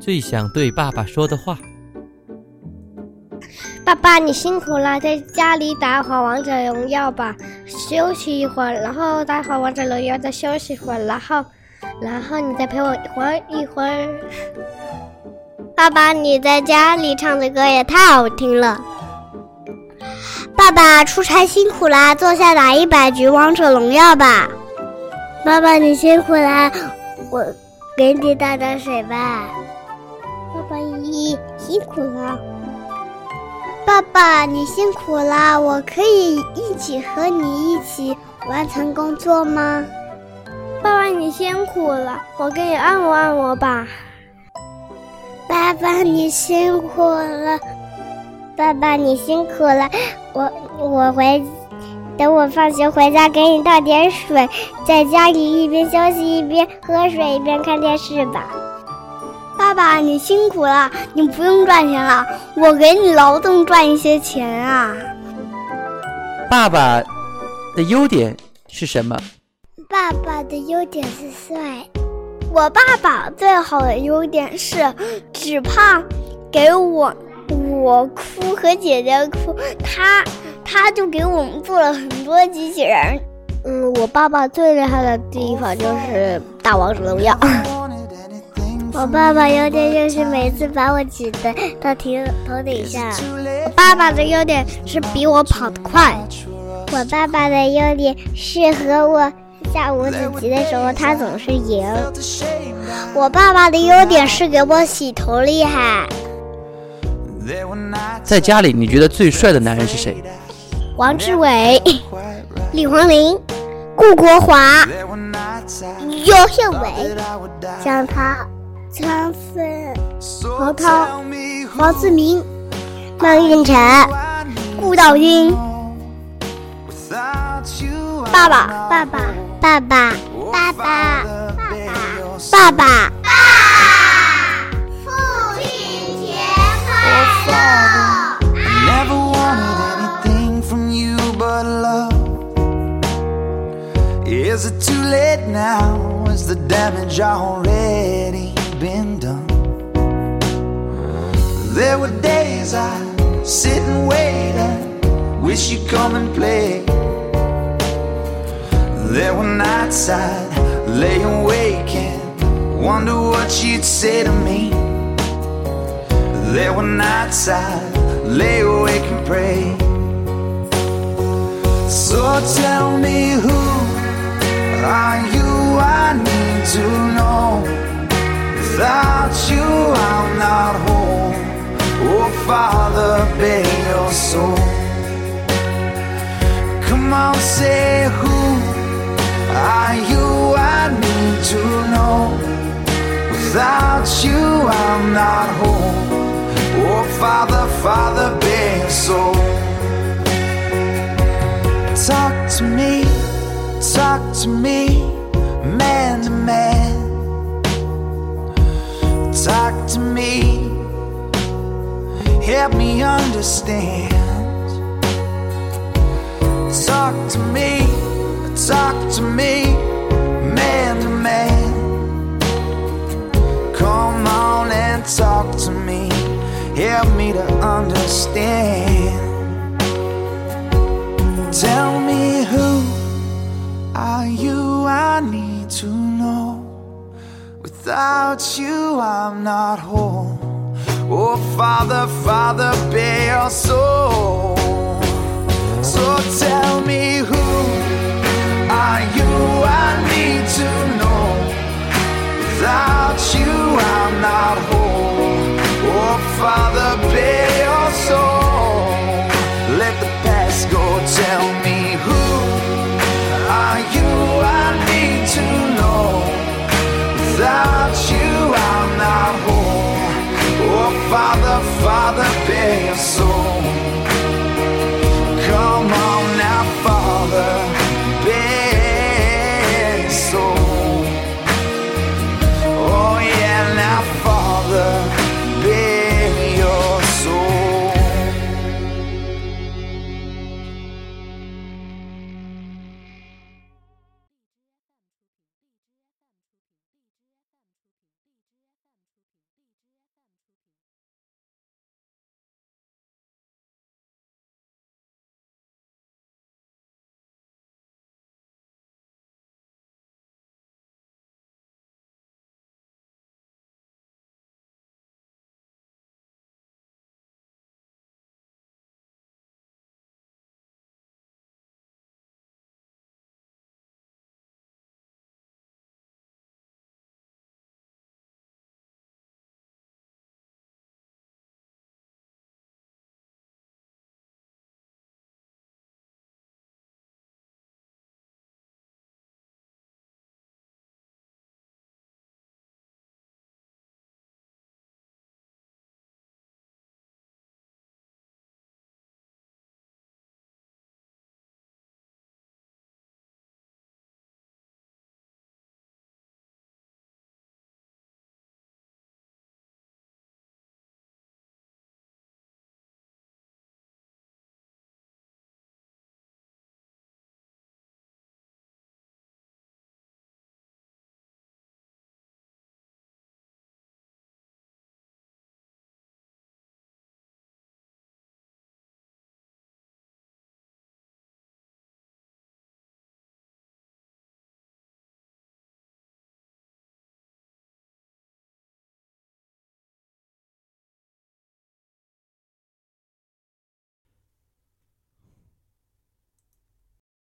最想对爸爸说的话。爸爸，你辛苦了，在家里打会王者荣耀吧，休息一会儿，然后打会王者荣耀，再休息一会儿，然后，然后你再陪我玩一会儿。爸爸，你在家里唱的歌也太好听了。爸爸，出差辛苦啦，坐下打一百局王者荣耀吧。爸爸，你辛苦啦，我给你倒点水吧。辛苦了。爸爸，你辛苦了，我可以一起和你一起完成工作吗？爸爸，你辛苦了，我给你按摩按摩吧。爸爸，你辛苦了，爸爸，你辛苦了，我我回，等我放学回家给你倒点水，在家里一边休息一边喝水一边看电视吧。爸爸，你辛苦了，你不用赚钱了，我给你劳动赚一些钱啊。爸爸的优点是什么？爸爸的优点是帅。我爸爸最好的优点是只怕给我我哭和姐姐哭，他他就给我们做了很多机器人。嗯，我爸爸最厉害的地方就是打王者荣耀。我爸爸优点就是每次把我挤的到头头顶上。我爸爸的优点是比我跑得快。我爸爸的优点是和我下五子棋的时候他总是赢。我爸爸的优点是给我洗头厉害。在家里你觉得最帅的男人是谁？王志伟、李黄林、顾国华、尤宪伟、蒋涛。张飞、曹涛、黄志明、孟运成、顾道军。爸爸，爸爸，爸爸，爸爸，爸爸。父亲节快乐！Is it too late now? Is the damage already been done? There were days I sit and wait and wish you'd come and play. There were nights I'd lay awake and wonder what you'd say to me. There were nights I'd lay awake and pray. So tell me who are you? I need to know. Without you, I'm not home. Oh, Father, bear your soul. Come on, say who are you? I need to know. Without you, I'm not home. Oh, Father, Father, bear your soul. Talk to me, talk to me, man to man. Help me understand. Talk to me, talk to me, man to man. Come on and talk to me, help me to understand. Tell me who are you? I need to know. Without you, I'm not whole. Oh, Father, Father, bear your soul. So tell me who are you? I need to know. Without you, I'm not whole. Oh, Father.